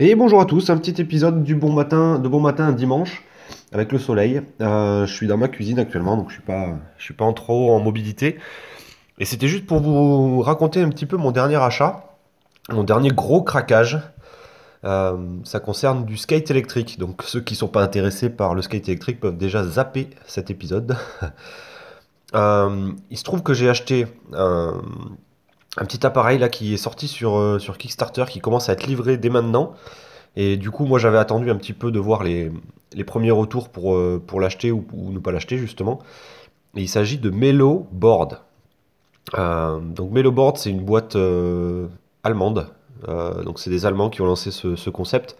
Et bonjour à tous, un petit épisode du bon matin, de bon matin dimanche avec le soleil. Euh, je suis dans ma cuisine actuellement, donc je suis pas, je suis pas en trop en mobilité. Et c'était juste pour vous raconter un petit peu mon dernier achat, mon dernier gros craquage. Euh, ça concerne du skate électrique. Donc ceux qui sont pas intéressés par le skate électrique peuvent déjà zapper cet épisode. Euh, il se trouve que j'ai acheté un petit appareil là qui est sorti sur, euh, sur Kickstarter qui commence à être livré dès maintenant. Et du coup, moi j'avais attendu un petit peu de voir les, premiers retours pour, euh, l'acheter ou, ne pas l'acheter justement. Il s'agit de Melo Board. Euh, donc Melo Board, c'est une boîte allemande. Donc c'est des Allemands qui ont lancé ce, ce concept.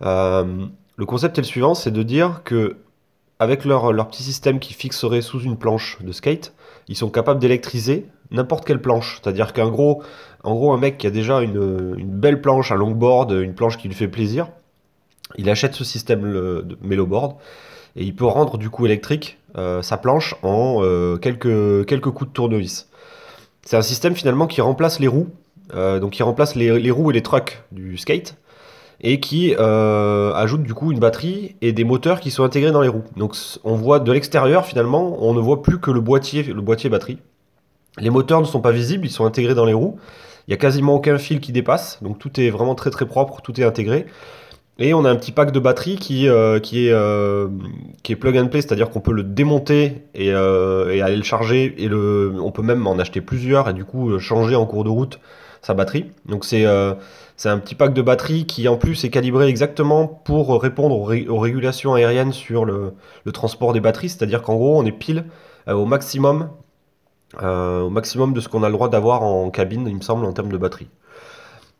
Le concept est le suivant, c'est de dire que avec leur, leur petit système qui fixerait sous une planche de skate, ils sont capables d'électriser n'importe quelle planche. C'est-à-dire qu'en gros, en gros, un mec qui a déjà une, belle planche, un longboard, une planche qui lui fait plaisir, il achète ce système le- de Meloboard et il peut rendre du coup électrique euh, sa planche en euh, quelques, coups de tournevis. C'est un système finalement qui remplace les roues, euh, donc qui remplace roues et les trucks du skate et qui ajoute du coup une batterie et des moteurs qui sont intégrés dans les roues. Donc on voit de l'extérieur finalement, on ne voit plus que le boîtier batterie. Les moteurs ne sont pas visibles, ils sont intégrés dans les roues. Il y a quasiment aucun fil qui dépasse, donc tout est vraiment très très propre, tout est intégré. Et on a un petit pack de batterie qui, euh, euh, qui est plug and play, c'est-à-dire qu'on peut le démonter et, euh, et aller le charger. Et le, on peut même en acheter plusieurs et du coup changer en cours de route sa batterie. Donc c'est un petit pack de batterie qui en plus est calibré exactement pour répondre aux, ré- aux régulations aériennes sur le, transport des batteries. C'est-à-dire qu'en gros on est pile au maximum, au maximum de ce qu'on a le droit d'avoir en cabine, il me semble, en termes de batterie.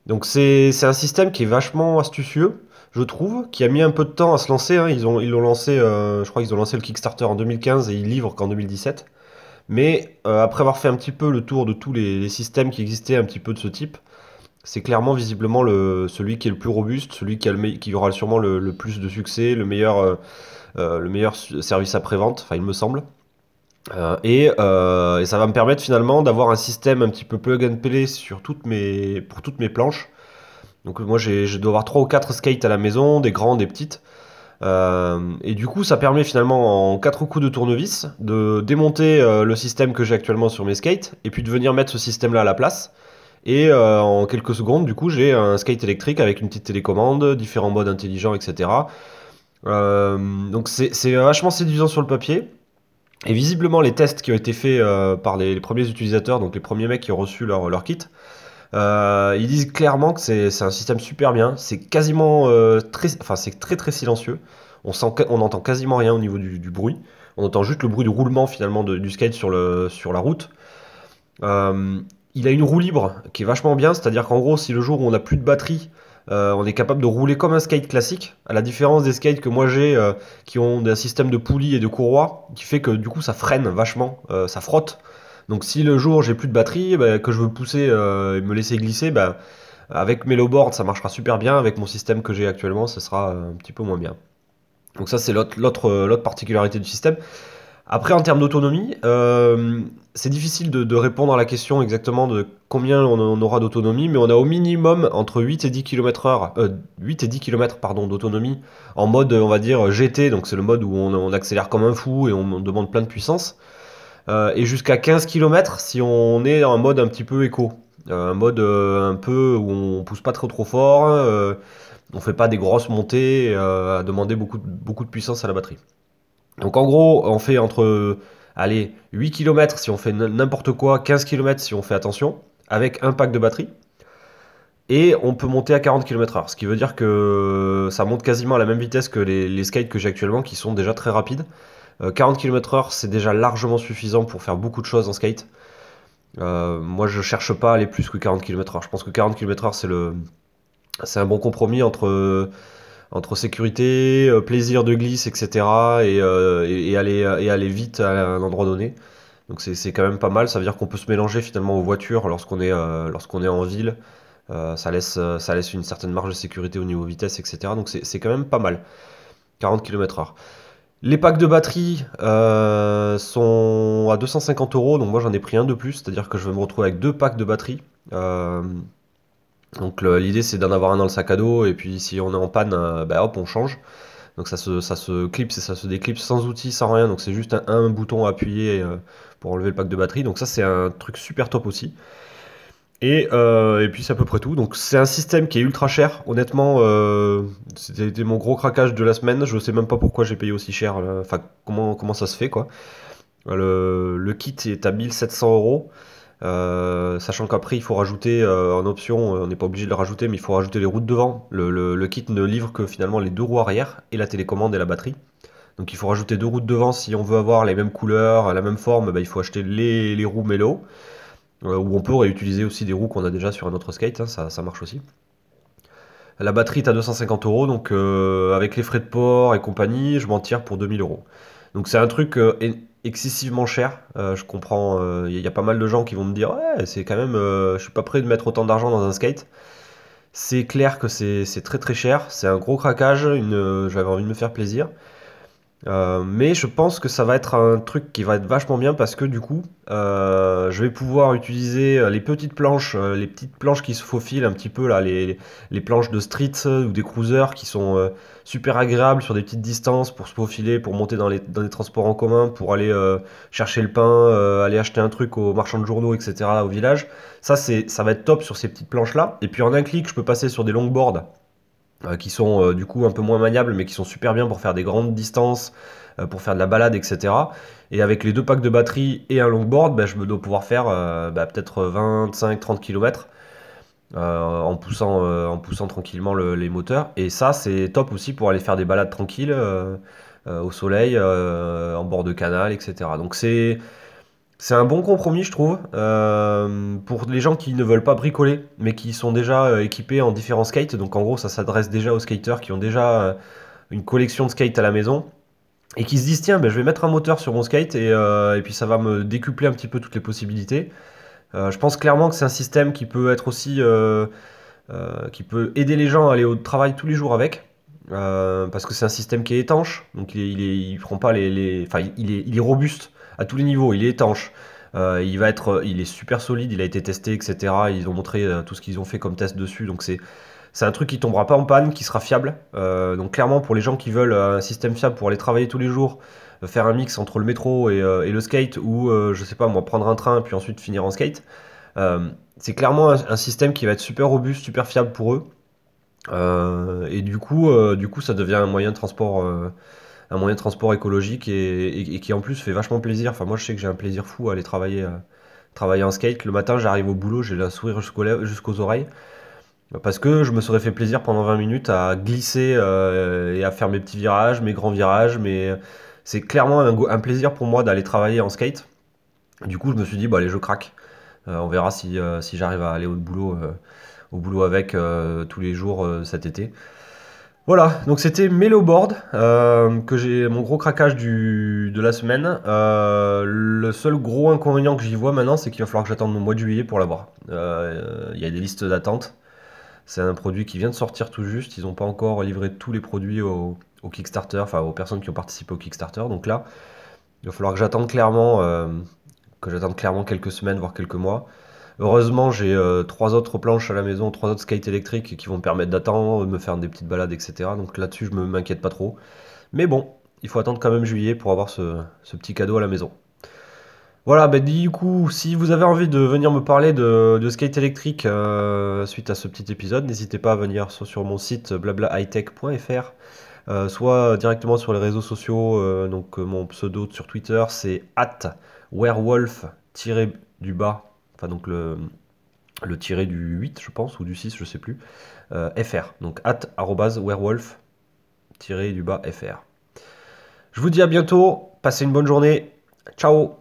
Donc c'est un système qui est vachement astucieux, je trouve, qui a mis un peu de temps à se lancer. hein. Ils ont, ils l'ont lancé, euh, je crois qu'ils ont lancé le Kickstarter en 2015 et ils livrent qu'en 2017. Mais euh, après avoir fait un petit peu le tour de tous les, systèmes qui existaient un petit peu de ce type, c'est clairement visiblement le, celui qui est le plus robuste, celui qui, a le qui aura sûrement le, plus de succès, le meilleur, euh, euh, le meilleur service après-vente, enfin il me semble. Euh, et, euh, et ça va me permettre finalement d'avoir un système un petit peu plug and play sur toutes mes, pour toutes mes planches. Donc moi j'ai, je dois avoir 3 ou 4 skates à la maison, des grands, des petites. Euh, et du coup ça permet finalement en 4 coups de tournevis de démonter le système que j'ai actuellement sur mes skates et puis de venir mettre ce système là à la place. Et en quelques secondes du coup j'ai un skate électrique avec une petite télécommande, différents modes intelligents, etc. Donc c'est vachement séduisant sur le papier. Et visiblement, les tests qui ont été faits euh, par les, premiers utilisateurs, donc les premiers mecs qui ont reçu leur, kit, euh, ils disent clairement que c'est un système super bien. C'est quasiment euh, très, enfin très silencieux. On sent, on n'entend quasiment rien au niveau du, bruit. On entend juste le bruit du roulement finalement du skate sur sur la route. Il a une roue libre qui est vachement bien, c'est-à-dire qu'en gros, si le jour où on n'a plus de batterie, euh, on est capable de rouler comme un skate classique, à la différence des skates que moi j'ai, euh, qui ont un système de poulies et de courroies, qui fait que du coup ça freine vachement, euh, ça frotte. Donc si le jour j'ai plus de batterie, bah, que je veux pousser et me laisser glisser, bah, avec Meloboard ça marchera super bien, avec mon système que j'ai actuellement, ce sera un petit peu moins bien. Donc ça c'est l'autre particularité du système. Après, en termes d'autonomie, euh, c'est difficile de, répondre à la question exactement de combien on, aura d'autonomie, mais on a au minimum entre 8 et 10 km euh, 8 et 10 km pardon, d'autonomie en mode, on va dire, GT, donc c'est le mode où on, accélère comme un fou et on, demande plein de puissance, euh, et jusqu'à 15 km si on est en mode un petit peu éco, un mode un peu où on pousse pas trop trop fort, on fait pas des grosses montées à demander beaucoup, de- beaucoup de puissance à la batterie. Donc en gros, on fait entre, allez, 8 km si on fait n'importe quoi, 15 km si on fait attention, avec un pack de batterie. Et on peut monter à 40 km/h, ce qui veut dire que ça monte quasiment à la même vitesse que les, skates que j'ai actuellement, qui sont déjà très rapides. Euh, 40 km/h, c'est déjà largement suffisant pour faire beaucoup de choses en skate. Euh, moi, je cherche pas à aller plus que 40 km/h. Je pense que 40 km/h, c'est c'est un bon compromis entre, entre sécurité, euh, plaisir de glisse, etc. et, euh, et, aller, vite à un endroit donné. Donc c'est quand même pas mal. Ça veut dire qu'on peut se mélanger finalement aux voitures lorsqu'on est, euh, en ville. Ça laisse, une certaine marge de sécurité au niveau vitesse, etc. Donc c'est quand même pas mal. 40 km/h. Les packs de batterie sont à 250 euros, donc moi j'en ai pris un de plus, c'est-à-dire que je vais me retrouver avec deux packs de batterie. Donc l'idée c'est d'en avoir un dans le sac à dos et puis si on est en panne, bah, hop on change. Donc ça se, clipse et ça se déclipse sans outil, sans rien. Donc c'est juste un, bouton à appuyer pour enlever le pack de batterie. Donc ça c'est un truc super top aussi. Et, et puis c'est à peu près tout. Donc c'est un système qui est ultra cher. Honnêtement, c'était mon gros craquage de la semaine. Je sais même pas pourquoi j'ai payé aussi cher. Enfin comment, comment ça se fait quoi. Le, le kit est à 1700 euros. Euh, sachant qu'après, il faut rajouter euh, en option, euh, on n'est pas obligé de le rajouter, mais il faut rajouter les roues de devant. Le, kit ne livre que finalement les deux roues arrière et la télécommande et la batterie. Donc il faut rajouter deux roues de devant si on veut avoir les mêmes couleurs, la même forme, bah, il faut acheter les, roues Melo. ou on peut réutiliser aussi des roues qu'on a déjà sur un autre skate, hein, ça, marche aussi. La batterie est à 250 euros, donc avec les frais de port et compagnie, je m'en tire pour 2000 euros. Donc c'est un truc excessivement cher. Euh, je comprends, il euh, y, a pas mal de gens qui vont me dire ouais, c'est quand même, euh, je suis pas prêt de mettre autant d'argent dans un skate. C'est clair que c'est très très cher, c'est un gros craquage, j'avais envie de me faire plaisir. Euh, mais je pense que ça va être un truc qui va être vachement bien parce que du coup, euh, je vais pouvoir utiliser euh, les petites planches, les petites planches qui se faufilent un petit peu là, les, les planches de street ou des cruisers qui sont super agréables sur des petites distances pour se faufiler, pour monter dans les, dans les transports en commun, pour aller chercher le pain, aller acheter un truc au marchand de journaux, etc. au village. Ça, c'est, ça va être top sur ces petites planches là. Et puis en un clic, je peux passer sur des longboards qui sont euh, du coup un peu moins maniables, mais qui sont super bien pour faire des grandes distances, euh, pour faire de la balade, etc. Et avec les deux packs de batterie et un longboard, bah, je me dois pouvoir faire bah, peut-être 25-30 km en, poussant, en poussant tranquillement les moteurs. Et ça, c'est top aussi pour aller faire des balades tranquilles au soleil, en bord de canal, etc. Donc c'est c'est un bon compromis, je trouve, euh, pour les gens qui ne veulent pas bricoler, mais qui sont déjà euh, équipés en différents skates. Donc en gros, ça s'adresse déjà aux skaters qui ont déjà euh, une collection de skates à la maison et qui se disent tiens, ben, je vais mettre un moteur sur mon skate et, puis ça va me décupler un petit peu toutes les possibilités. je pense clairement que c'est un système qui peut être aussi qui peut aider les gens à aller au travail tous les jours avec. parce que c'est un système qui est étanche, donc il, prend pas les, les... enfin il est robuste à tous les niveaux. Il est étanche. Euh, il va être, il est super solide. Il a été testé, etc. Ils ont montré euh, tout ce qu'ils ont fait comme test dessus. Donc c'est un truc qui tombera pas en panne, qui sera fiable. Euh, donc clairement pour les gens qui veulent un système fiable pour aller travailler tous les jours, faire un mix entre le métro et, le skate ou je sais pas moi prendre un train puis ensuite finir en skate. c'est clairement un, système qui va être super robuste, super fiable pour eux. et du coup, du coup, ça devient un moyen de transport un moyen de transport écologique et, qui en plus fait vachement plaisir. Enfin, moi, je sais que j'ai un plaisir fou à aller travailler, euh, travailler en skate. Le matin, j'arrive au boulot, j'ai la sourire jusqu'aux oreilles. Parce que je me serais fait plaisir pendant 20 minutes à glisser euh, et à faire mes petits virages, mes grands virages. Mais c'est clairement un, plaisir pour moi d'aller travailler en skate. Du coup, je me suis dit, bah, allez, je craque. Euh, on verra si, si j'arrive à aller au boulot, au boulot avec tous les jours cet été. Voilà, donc c'était Meloboard, euh, que j'ai mon gros craquage de la semaine. Euh, le seul gros inconvénient que j'y vois maintenant, c'est qu'il va falloir que j'attende mon mois de juillet pour l'avoir. Euh, il y a des listes d'attente. C'est un produit qui vient de sortir tout juste. Ils n'ont pas encore livré tous les produits au, Kickstarter, enfin aux personnes qui ont participé au Kickstarter. Donc là, il va falloir que j'attende clairement, que j'attende clairement quelques semaines, voire quelques mois. Heureusement, j'ai euh, trois autres planches à la maison, trois autres skates électriques qui vont me permettre d'attendre, de me faire des petites balades, etc. Donc là-dessus, je me m'inquiète pas trop. Mais bon, il faut attendre quand même juillet pour avoir ce, petit cadeau à la maison. Voilà, bah, du coup, si vous avez envie de venir me parler de, skate électrique euh, suite à ce petit épisode, n'hésitez pas à venir soit sur mon site blablahightech.fr, euh, soit directement sur les réseaux sociaux. donc mon pseudo sur Twitter, c'est at werewolf-du-bas enfin donc le, tiré du 8, je pense, ou du 6, je sais plus, euh, fr. Donc at werewolf du bas fr. Je vous dis à bientôt, passez une bonne journée, ciao